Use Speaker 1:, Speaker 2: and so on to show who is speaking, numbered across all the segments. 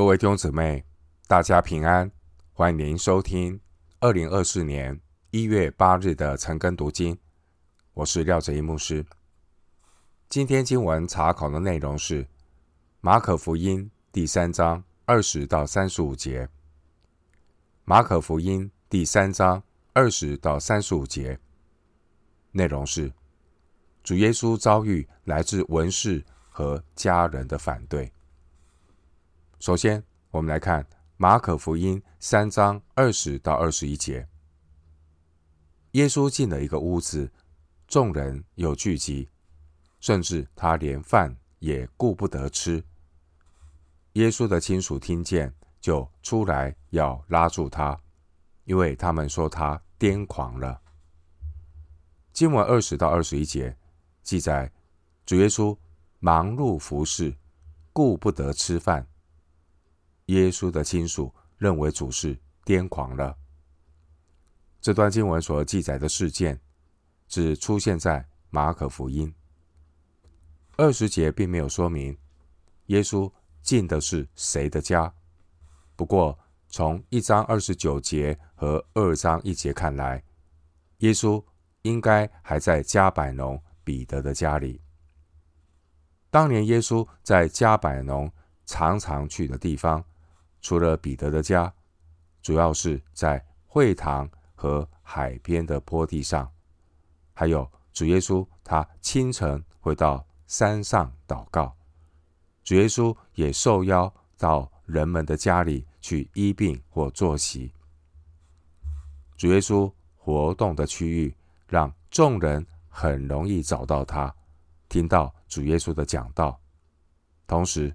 Speaker 1: 各位弟兄姊妹，大家平安！欢迎您收听二零二四年一月八日的晨更读经。我是廖哲一牧师。今天经文查考的内容是马可福音第三章二十到三十五节。马可福音第三章二十到三十五节内容是主耶稣遭遇来自文士和家人的反对。首先，我们来看马可福音三章二十到二十一节。耶稣进了一个屋子，众人又聚集，甚至他连饭也顾不得吃。耶稣的亲属听见，就出来要拉住他，因为他们说他癫狂了。经文二十到二十一节记载，主耶稣忙碌服侍，顾不得吃饭。耶稣的亲属认为主是癫狂了。这段经文所记载的事件，只出现在马可福音。二十节并没有说明耶稣进的是谁的家。不过，从一章二十九节和二章一节看来，耶稣应该还在加百农彼得的家里。当年耶稣在加百农常常去的地方。除了彼得的家，主要是在会堂和海边的坡地上，还有主耶稣他清晨会到山上祷告，主耶稣也受邀到人们的家里去医病或坐席。主耶稣活动的区域，让众人很容易找到他，听到主耶稣的讲道，同时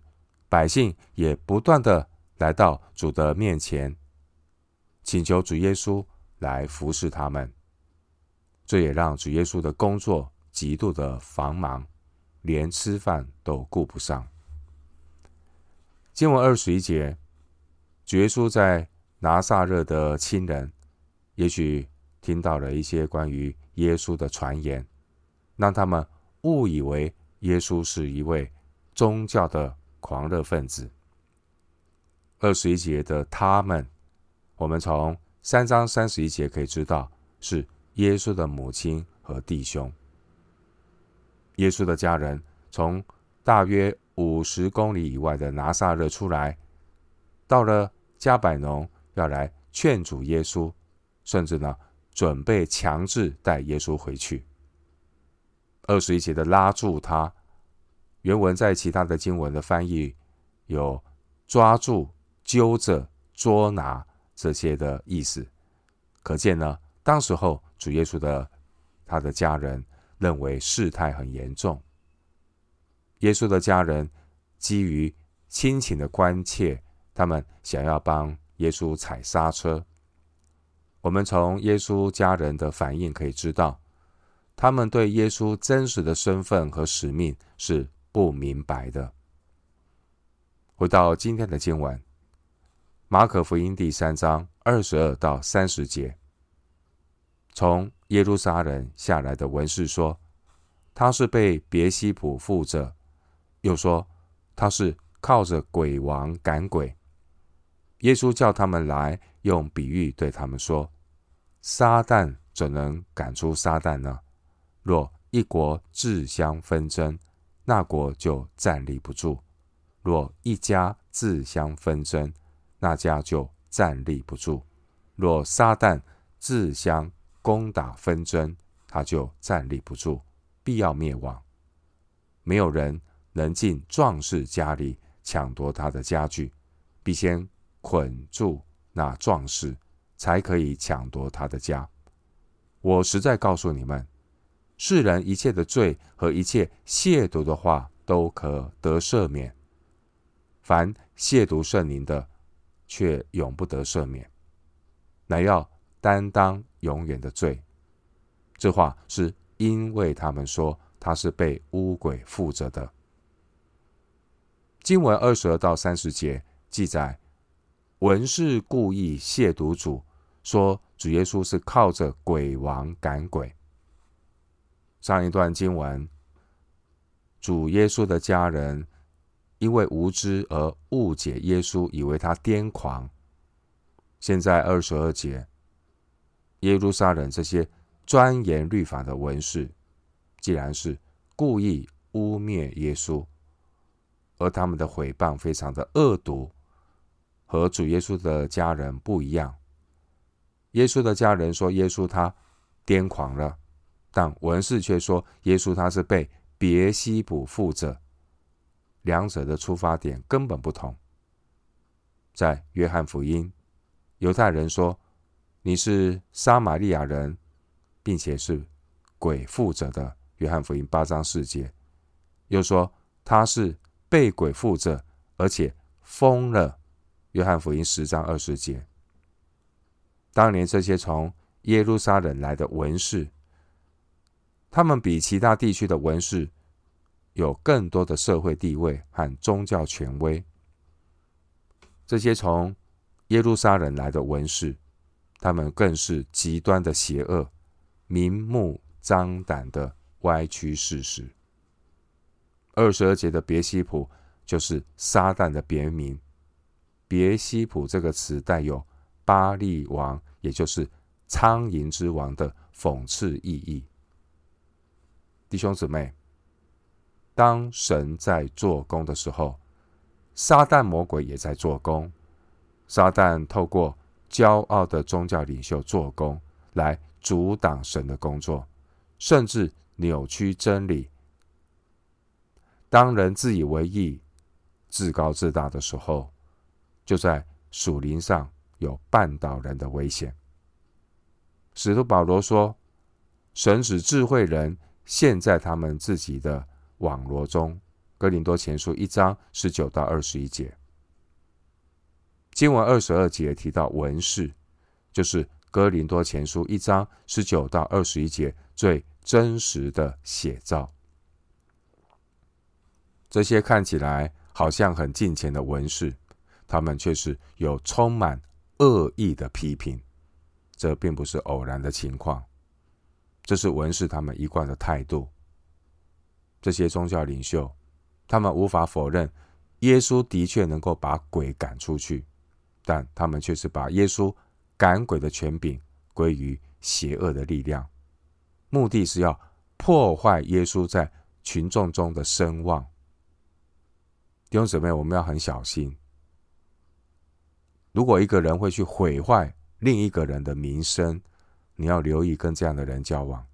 Speaker 1: 百姓也不断的。来到主的面前，请求主耶稣来服侍他们。这也让主耶稣的工作极度的繁忙，连吃饭都顾不上。经文二十一节，主耶稣在拿撒勒的亲人，也许听到了一些关于耶稣的传言，让他们误以为耶稣是一位宗教的狂热分子。二十一节的他们，我们从三章三十一节可以知道，是耶稣的母亲和弟兄。耶稣的家人从大约五十公里以外的拿撒勒出来，到了迦百农，要来劝阻耶稣，甚至呢，准备强制带耶稣回去。二十一节的拉住他，原文在其他的经文的翻译有抓住。揪着、捉拿这些的意思，可见呢，当时候主耶稣的他的家人认为事态很严重。耶稣的家人基于亲情的关切，他们想要帮耶稣踩刹车。我们从耶稣家人的反应可以知道，他们对耶稣真实的身份和使命是不明白的。回到今天的经文。马可福音第三章二十二到三十节，从耶路撒冷下来的文士说，他是被别西卜附着，又说他是靠着鬼王赶鬼。耶稣叫他们来，用比喻对他们说：撒旦怎能赶出撒旦呢？若一国自相纷争，那国就站立不住；若一家自相纷争，那家就站立不住。若撒旦自相攻打纷争，他就站立不住，必要灭亡。没有人能进壮士家里抢夺他的家具，必先捆住那壮士，才可以抢夺他的家。我实在告诉你们，世人一切的罪和一切亵渎的话，都可得赦免。凡亵渎圣灵的，却永不得赦免，乃要担当永远的罪。这话是因为他们说他是被污鬼附着的。经文二十二到三十节记载，文士故意亵渎主，说主耶稣是靠着鬼王赶鬼。上一段经文，主耶稣的家人因为无知而误解耶稣，以为他癫狂。现在二十二节，耶路撒冷这些钻研律法的文士，既然是故意污蔑耶稣，而他们的诽谤非常的恶毒，和主耶稣的家人不一样。耶稣的家人说耶稣他癫狂了，但文士却说耶稣他是被别西卜附着。两者的出发点根本不同。在约翰福音，犹太人说你是撒玛利亚人，并且是鬼附着的。约翰福音八章四节，又说他是被鬼附着，而且疯了。约翰福音十章二十节。当年这些从耶路撒冷来的文士，他们比其他地区的文士有更多的社会地位和宗教权威。这些从耶路撒冷来的文士，他们更是极端的邪恶，明目张胆的歪曲事实。二十二节的别西卜就是撒旦的别名。别西卜这个词带有巴力王，也就是苍蝇之王的讽刺意义。弟兄姊妹，当神在做工的时候，撒旦魔鬼也在做工。撒旦透过骄傲的宗教领袖做工，来阻挡神的工作，甚至扭曲真理。当人自以为意、自高自大的时候，就在属灵上有绊倒人的危险。使徒保罗说：“神使智慧人陷在他们自己的网罗中。”哥林多前书一章十九到二十一节。经文二十二节提到文士，就是哥林多前书一章十九到二十一节最真实的写照。这些看起来好像很近前的文士，他们却是有充满恶意的批评。这并不是偶然的情况，这是文士他们一贯的态度。这些宗教领袖，他们无法否认耶稣的确能够把鬼赶出去。但他们却是把耶稣赶鬼的权柄归于邪恶的力量，目的是要破坏耶稣在群众中的声望。弟兄姊妹，我们要很小心。如果一个人会去毁坏另一个人的名声，你要留意跟这样的人交往，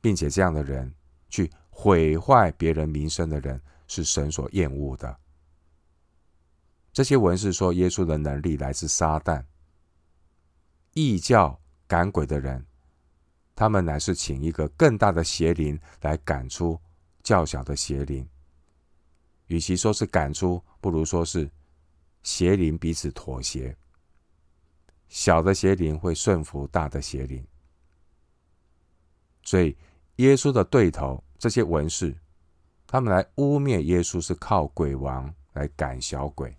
Speaker 1: 并且这样的人去毁坏别人名声的人，是神所厌恶的。这些文士说，耶稣的能力来自撒旦。异教赶鬼的人，他们乃是请一个更大的邪灵来赶出较小的邪灵。与其说是赶出，不如说是邪灵彼此妥协。小的邪灵会顺服大的邪灵。所以，耶稣的对头这些文士，他们来污蔑耶稣是靠鬼王来赶小鬼。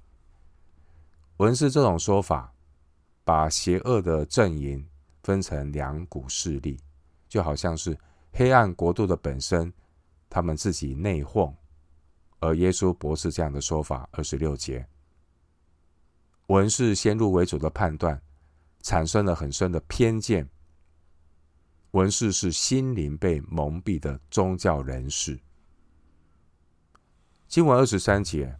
Speaker 1: 文士这种说法，把邪恶的阵营分成两股势力，就好像是黑暗国度的本身，他们自己内讧。而耶稣驳斥这样的说法，二十六节，文士先入为主的判断，产生了很深的偏见。文士是心灵被蒙蔽的宗教人士。经文二十三节。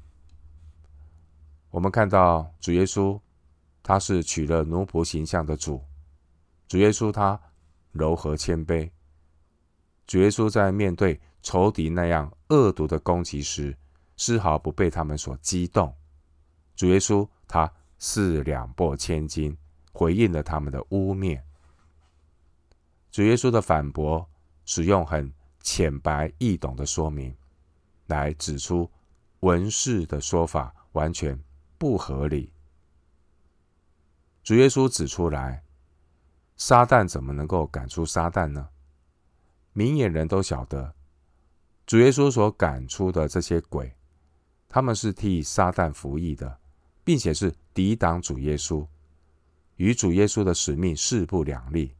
Speaker 1: 我们看到主耶稣，他是取了奴仆形象的主。主耶稣他柔和谦卑。主耶稣在面对仇敌那样恶毒的攻击时，丝毫不被他们所激动。主耶稣他四两拨千斤，回应了他们的污蔑。主耶稣的反驳，使用很浅白易懂的说明，来指出文士的说法完全不合理。主耶稣指出来，撒旦怎么能够赶出撒旦呢？明眼人都晓得，主耶稣所赶出的这些鬼，他们是替撒旦服役的，并且是抵挡主耶稣，与主耶稣的使命势不两立。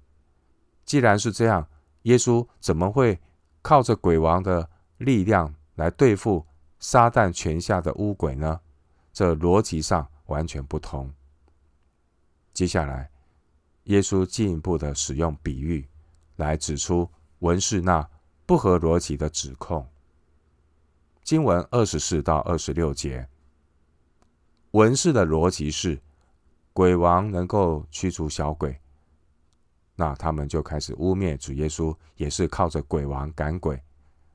Speaker 1: 既然是这样，耶稣怎么会靠着鬼王的力量来对付撒旦权下的巫鬼呢？这逻辑上完全不同。接下来，耶稣进一步的使用比喻来指出文士那不合逻辑的指控。经文二十四到二十六节，文士的逻辑是鬼王能够驱逐小鬼，那他们就开始污蔑主耶稣，也是靠着鬼王赶鬼，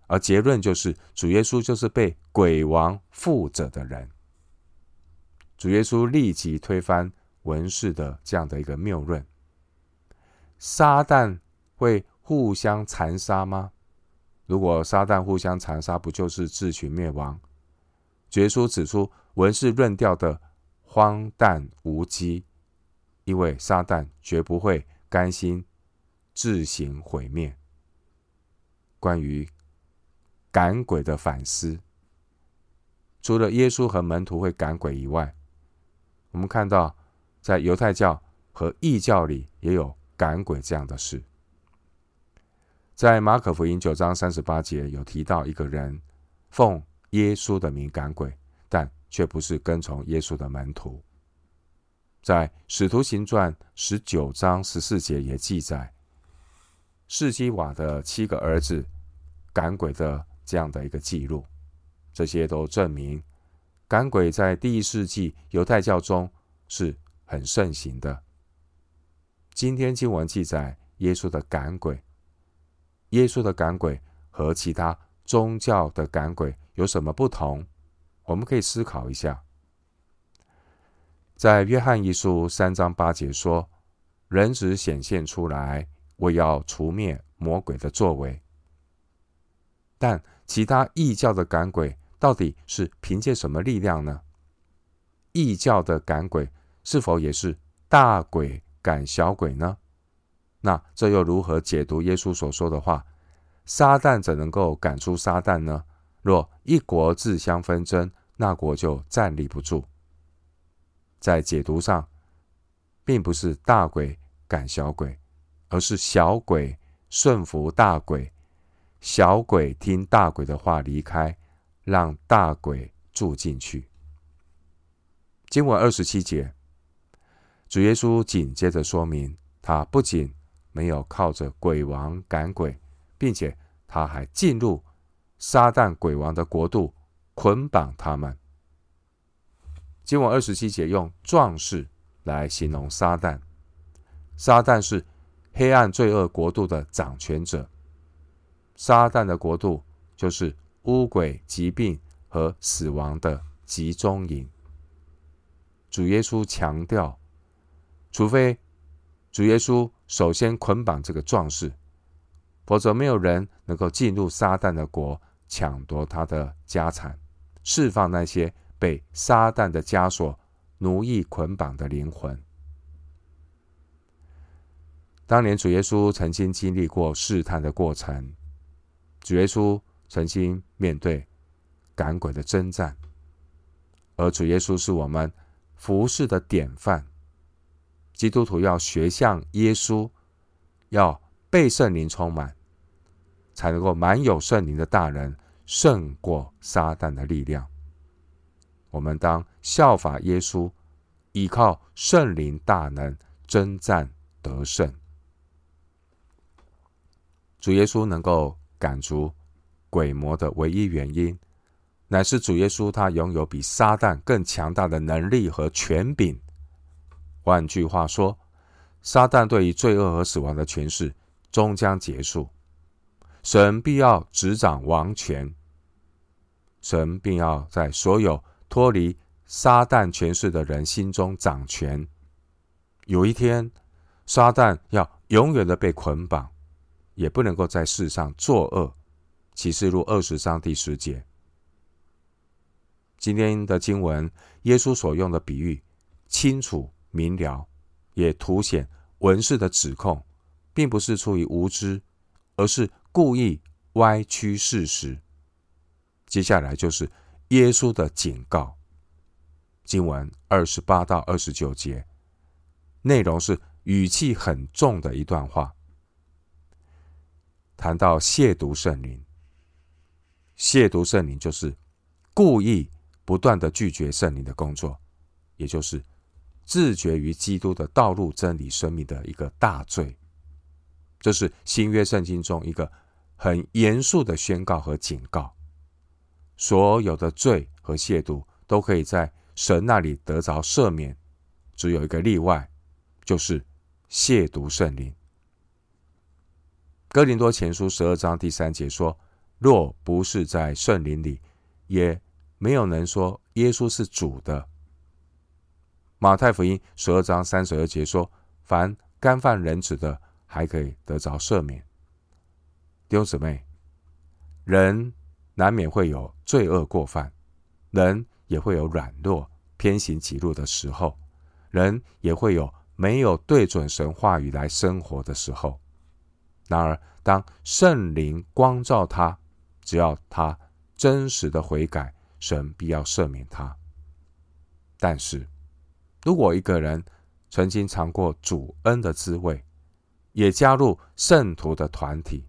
Speaker 1: 而结论就是主耶稣就是被鬼王附着的人。主耶稣立即推翻文士的这样的一个谬论。撒旦会互相残杀吗？如果撒旦互相残杀，不就是自取灭亡？主耶稣指出文士论调的荒诞无稽，因为撒旦绝不会甘心自行毁灭。关于赶鬼的反思，除了耶稣和门徒会赶鬼以外，我们看到，在犹太教和异教里也有赶鬼这样的事。在马可福音九章三十八节有提到一个人奉耶稣的名赶鬼，但却不是跟从耶稣的门徒。在使徒行传十九章十四节也记载，士基瓦的七个儿子赶鬼的这样的一个记录，这些都证明。赶鬼在第一世纪犹太教中是很盛行的。今天经文记载耶稣的赶鬼，耶稣的赶鬼和其他宗教的赶鬼有什么不同？我们可以思考一下。在约翰一书三章八节说：“人子显现出来，为要除灭魔鬼的作为。”但其他异教的赶鬼。到底是凭借什么力量呢？异教的赶鬼是否也是大鬼赶小鬼呢？那这又如何解读耶稣所说的话？撒旦怎能够赶出撒旦呢？若一国自相纷争，那国就站立不住。在解读上，并不是大鬼赶小鬼，而是小鬼顺服大鬼，小鬼听大鬼的话离开。让大鬼住进去。经文二十七节，主耶稣紧接着说明，他不仅没有靠着鬼王赶鬼，并且他还进入撒旦鬼王的国度，捆绑他们。经文二十七节用壮士来形容撒旦，撒旦是黑暗罪恶国度的掌权者，撒旦的国度就是。污鬼、疾病和死亡的集中营。主耶稣强调，除非主耶稣首先捆绑这个壮士，否则没有人能够进入撒旦的国，抢夺他的家产，释放那些被撒旦的枷锁奴役捆绑的灵魂。当年主耶稣曾经经历过试探的过程，主耶稣。曾经面对赶鬼的征战，而主耶稣是我们服侍的典范。基督徒要学像耶稣，要被圣灵充满，才能够满有圣灵的大人胜过撒旦的力量。我们当效法耶稣，依靠圣灵大能征战得胜。主耶稣能够赶逐。鬼魔的唯一原因，乃是主耶稣他拥有比撒旦更强大的能力和权柄。换句话说，撒旦对于罪恶和死亡的权势终将结束，神必要执掌王权，神必要在所有脱离撒旦权势的人心中掌权。有一天，撒旦要永远的被捆绑，也不能够在世上作恶。启示录二十章第十节，今天的经文，耶稣所用的比喻清楚明了，也凸显文士的指控，并不是出于无知，而是故意歪曲事实。接下来就是耶稣的警告，经文二十八到二十九节，内容是语气很重的一段话，谈到亵渎圣灵。亵渎圣灵就是故意不断的拒绝圣灵的工作，也就是自绝于基督的道路、真理、生命的一个大罪。这是新约圣经中一个很严肃的宣告和警告。所有的罪和亵渎都可以在神那里得着赦免，只有一个例外，就是亵渎圣灵。哥林多前书十二章第三节说：“若不是在圣灵里，也没有能说耶稣是主的。”马太福音十二章三十二节说：“凡干犯人子的，还可以得着赦免。”弟兄姊妹，人难免会有罪恶过犯，人也会有软弱、偏行己路的时候，人也会有没有对准神话语来生活的时候。然而，当圣灵光照他，只要他真实的悔改，神必要赦免他。但是，如果一个人曾经尝过主恩的滋味，也加入圣徒的团体，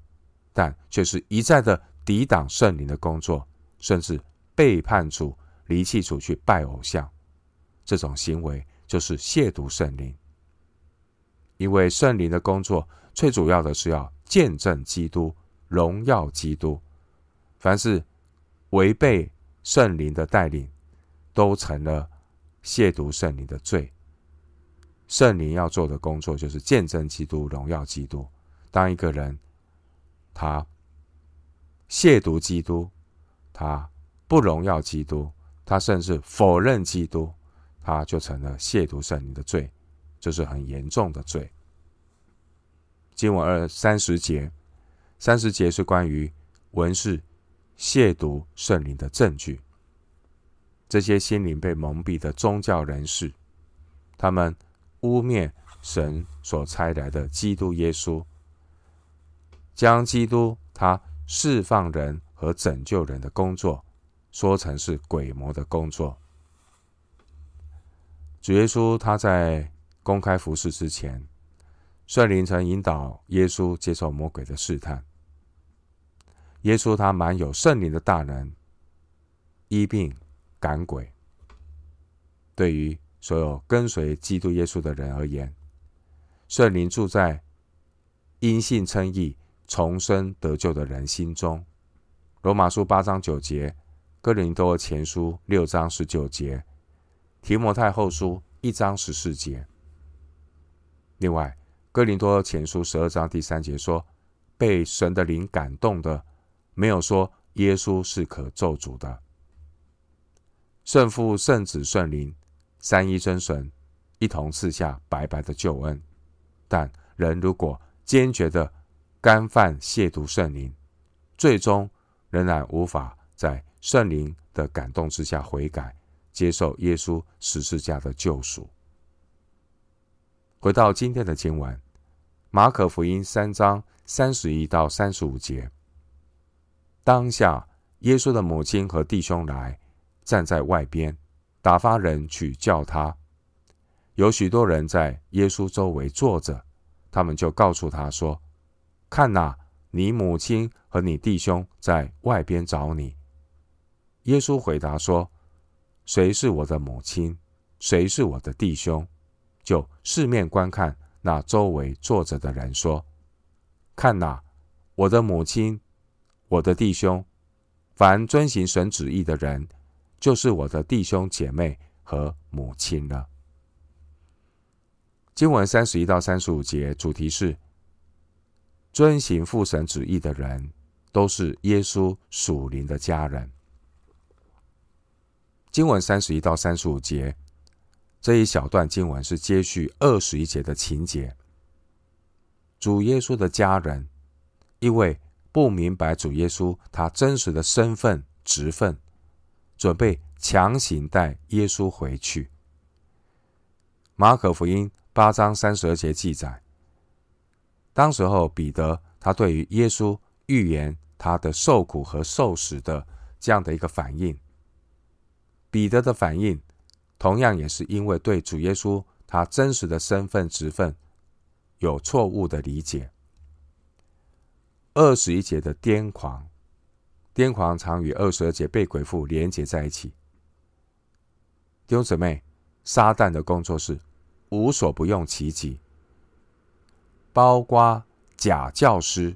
Speaker 1: 但却是一再的抵挡圣灵的工作，甚至背叛主、离弃主去拜偶像，这种行为就是亵渎圣灵。因为圣灵的工作最主要的是要见证基督、荣耀基督。凡是违背圣灵的带领，都成了亵渎圣灵的罪。圣灵要做的工作就是见证基督、荣耀基督。当一个人他亵渎基督，他不荣耀基督，他甚至否认基督，他就成了亵渎圣灵的罪。这是很严重的罪。经文二三十节，三十节是关于文士亵渎圣灵的证据。这些心灵被蒙蔽的宗教人士，他们污蔑神所差来的基督耶稣，将基督他释放人和拯救人的工作说成是鬼魔的工作。主耶稣他在公开服侍之前，圣灵曾引导耶稣接受魔鬼的试探。耶稣他满有圣灵的大能，医病赶鬼。对于所有跟随基督耶稣的人而言，圣灵住在因信称义、重生得救的人心中。罗马书八章九节，哥林多前书六章十九节，提摩太后书一章十四节。另外，哥林多前书十二章第三节说：“被神的灵感动的，没有说耶稣是可咒诅的。圣父、圣子、圣灵三一真神一同赐下白白的救恩，但人如果坚决的干犯亵渎圣灵，最终仍然无法在圣灵的感动之下悔改，接受耶稣十字架的救赎。”回到今天的经文，《马可福音》三章三十一到三十五节。当下，耶稣的母亲和弟兄来，站在外边，打发人去叫他。有许多人在耶稣周围坐着，他们就告诉他说：“看哪，你母亲和你弟兄在外边找你。”耶稣回答说：“谁是我的母亲？谁是我的弟兄？”就四面观看那周围坐着的人，说：“看哪，我的母亲，我的弟兄，凡遵行神旨意的人，就是我的弟兄姐妹和母亲了。”经文三十一到三十五节主题是：遵行父神旨意的人，都是耶稣属灵的家人。经文三十一到三十五节。这一小段经文是接续二十一节的情节。主耶稣的家人因为不明白主耶稣他真实的身份职分，准备强行带耶稣回去。马可福音八章三十二节记载，当时候彼得他对于耶稣预言他的受苦和受死的这样的一个反应，彼得的反应。同样也是因为对主耶稣他真实的身份职分有错误的理解。二十一节的癫狂，癫狂常与二十二节被鬼附连结在一起。弟兄姊妹，撒旦的工作是无所不用其极，包括假教师，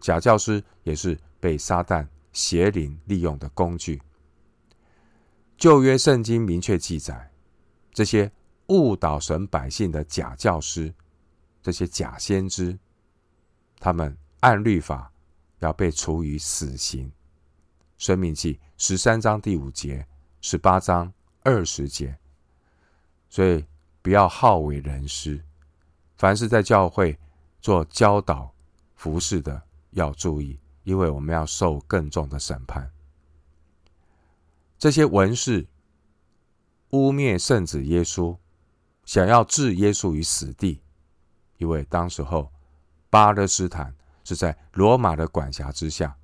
Speaker 1: 假教师也是被撒旦邪灵利用的工具。旧约圣经明确记载，这些误导神百姓的假教师，这些假先知，他们按律法要被处以死刑。申命记十三章第五节，十八章二十节。所以不要好为人师，凡是在教会做教导、服侍的，要注意，因为我们要受更重的审判。这些文士污蔑圣子耶稣，想要置耶稣于死地，因为当时候巴勒斯坦是在罗马的管辖之下，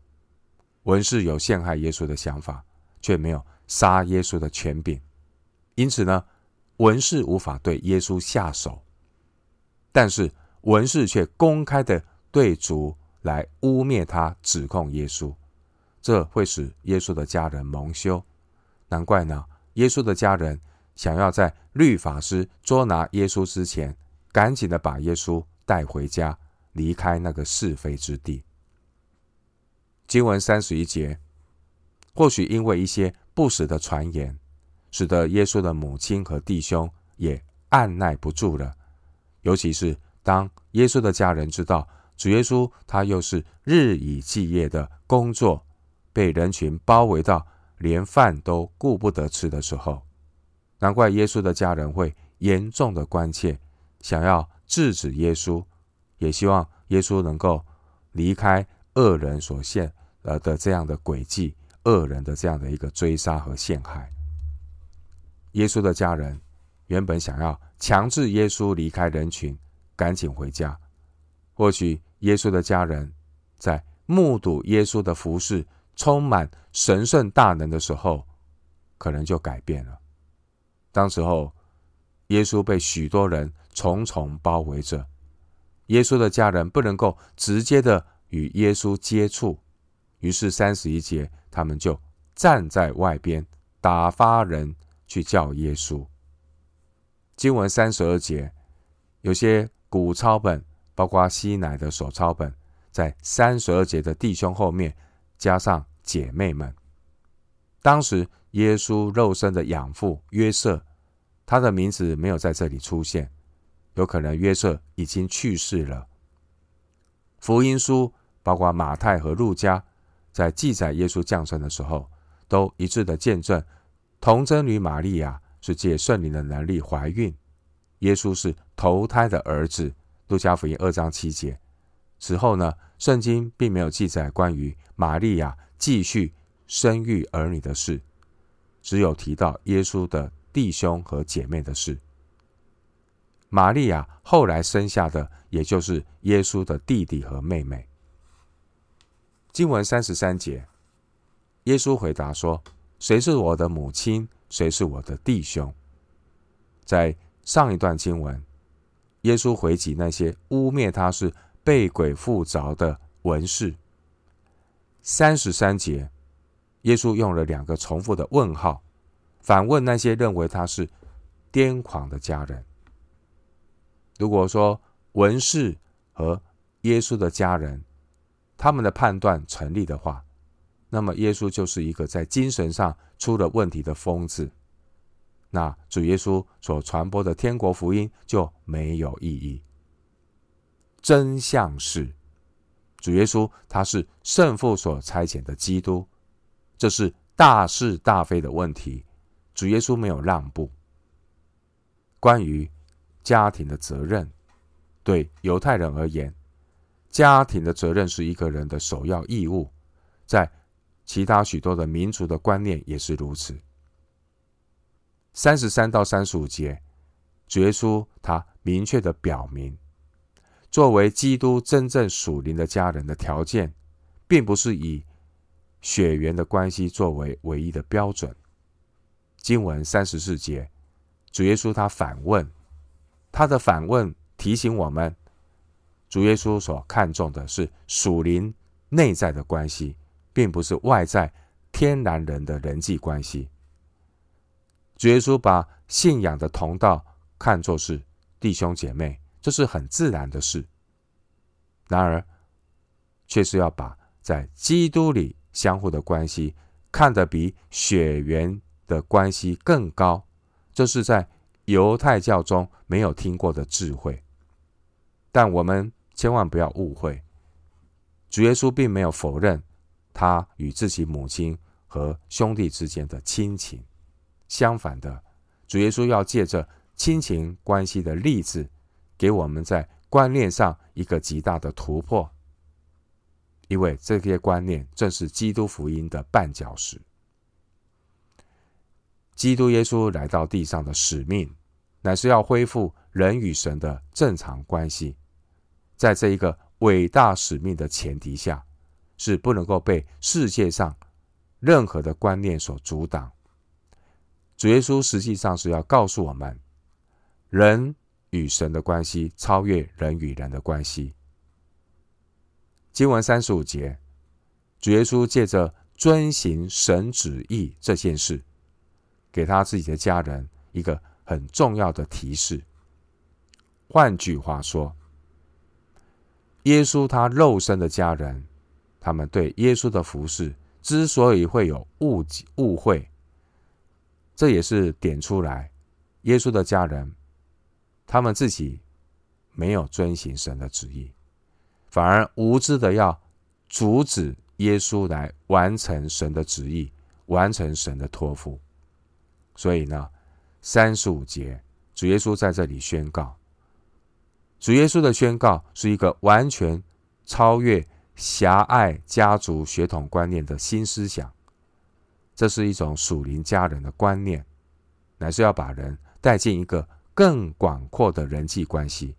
Speaker 1: 文士有陷害耶稣的想法，却没有杀耶稣的权柄，因此呢，文士无法对耶稣下手，但是文士却公开的对主来污蔑他，指控耶稣，这会使耶稣的家人蒙羞。难怪呢，耶稣的家人想要在律法师捉拿耶稣之前，赶紧的把耶稣带回家，离开那个是非之地。经文三十一节，或许因为一些不实的传言。使得耶稣的母亲和弟兄也按捺不住了，尤其是当耶稣的家人知道主耶稣他又是日以继夜的工作，被人群包围到连饭都顾不得吃的时候，难怪耶稣的家人会严重的关切，想要制止耶稣，也希望耶稣能够离开恶人所陷呃的这样的轨迹，恶人的这样的一个追杀和陷害。耶稣的家人原本想要强制耶稣离开人群，赶紧回家。或许耶稣的家人在目睹耶稣的服饰充满神圣大能的时候，可能就改变了。当时候，耶稣被许多人重重包围着，耶稣的家人不能够直接的与耶稣接触，于是三十一节，他们就站在外边打发人。去叫耶稣。经文三十二节，有些古抄本，包括西乃的手抄本，在三十二节的弟兄后面加上姐妹们。当时耶稣肉身的养父约瑟，他的名字没有在这里出现，有可能约瑟已经去世了。福音书包括马太和路加，在记载耶稣降生的时候，都一致的见证。童贞女玛利亚是借圣灵的能力怀孕，耶稣是头胎的儿子。路加福音二章七节。此后呢，圣经并没有记载关于玛利亚继续生育儿女的事，只有提到耶稣的弟兄和姐妹的事。玛利亚后来生下的，也就是耶稣的弟弟和妹妹。经文三十三节，耶稣回答说。谁是我的母亲？谁是我的弟兄？在上一段经文，耶稣回击那些污蔑他是被鬼附着的文士。三十三节，耶稣用了两个重复的问号，反问那些认为他是癫狂的家人。如果说文士和耶稣的家人，他们的判断成立的话，那么耶稣就是一个在精神上出了问题的疯子，那主耶稣所传播的天国福音就没有意义。真相是，主耶稣他是圣父所差遣的基督，这是大是大非的问题。主耶稣没有让步。关于家庭的责任，对犹太人而言，家庭的责任是一个人的首要义务，在。其他许多的民族的观念也是如此。三十三到三十五节，主耶稣他明确的表明，作为基督真正属灵的家人的条件，并不是以血缘的关系作为唯一的标准。经文三十四节，主耶稣他反问，他的反问提醒我们，主耶稣所看重的是属灵内在的关系。并不是外在天然人的人际关系。主耶稣把信仰的同道看作是弟兄姐妹，这是很自然的事。然而，却是要把在基督里相互的关系看得比血缘的关系更高，这是在犹太教中没有听过的智慧。但我们千万不要误会，主耶稣并没有否认他与自己母亲和兄弟之间的亲情。相反的，主耶稣要借着亲情关系的例子，给我们在观念上一个极大的突破。因为这些观念正是基督福音的绊脚石。基督耶稣来到地上的使命，乃是要恢复人与神的正常关系。在这一个伟大使命的前提下，是不能够被世界上任何的观念所阻挡。主耶稣实际上是要告诉我们，人与神的关系超越人与人的关系。经文三十五节，主耶稣借着遵行神旨意这件事，给他自己的家人一个很重要的提示。换句话说，耶稣他肉身的家人，他们对耶稣的服侍之所以会有误解误会，这也是点出来，耶稣的家人，他们自己没有遵行神的旨意。反而无知的要阻止耶稣来完成神的旨意，完成神的托付。所以呢，三十五节，主耶稣在这里宣告，主耶稣的宣告是一个完全超越狭隘家族血统观念的新思想。这是一种属灵家人的观念，乃是要把人带进一个更广阔的人际关系。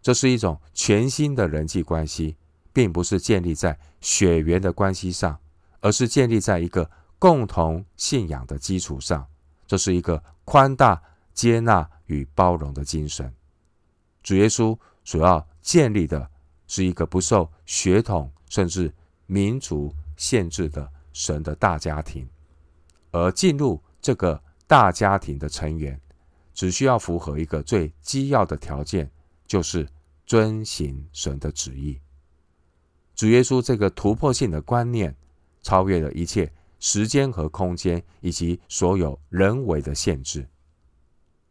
Speaker 1: 这是一种全新的人际关系，并不是建立在血缘的关系上，而是建立在一个共同信仰的基础上。这是一个宽大、接纳与包容的精神。主耶稣所要建立的是一个不受血统甚至民族限制的神的大家庭，而进入这个大家庭的成员，只需要符合一个最基要的条件。就是遵行神的旨意。主耶稣这个突破性的观念，超越了一切时间和空间以及所有人为的限制。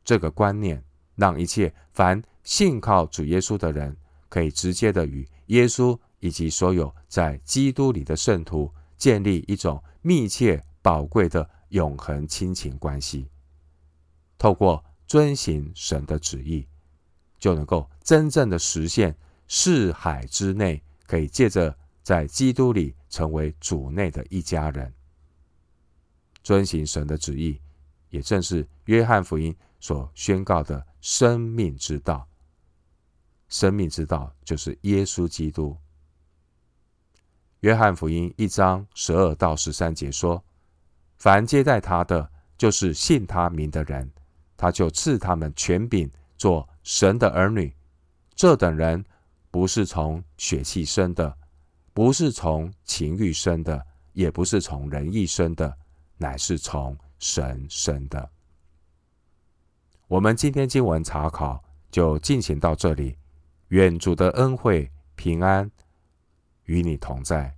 Speaker 1: 这个观念让一切凡信靠主耶稣的人，可以直接的与耶稣以及所有在基督里的圣徒建立一种密切宝贵的永恒亲情关系。透过遵行神的旨意。就能够真正的实现四海之内，可以借着在基督里成为主内的一家人，遵行神的旨意，也正是约翰福音所宣告的生命之道。生命之道就是耶稣基督。约翰福音一章十二到十三节说：“凡接待他的，就是信他名的人，他就赐他们权柄做。”神的儿女，这等人不是从血气生的，不是从情欲生的，也不是从人意生的，乃是从神生的。我们今天经文查考就进行到这里，愿主的恩惠平安与你同在。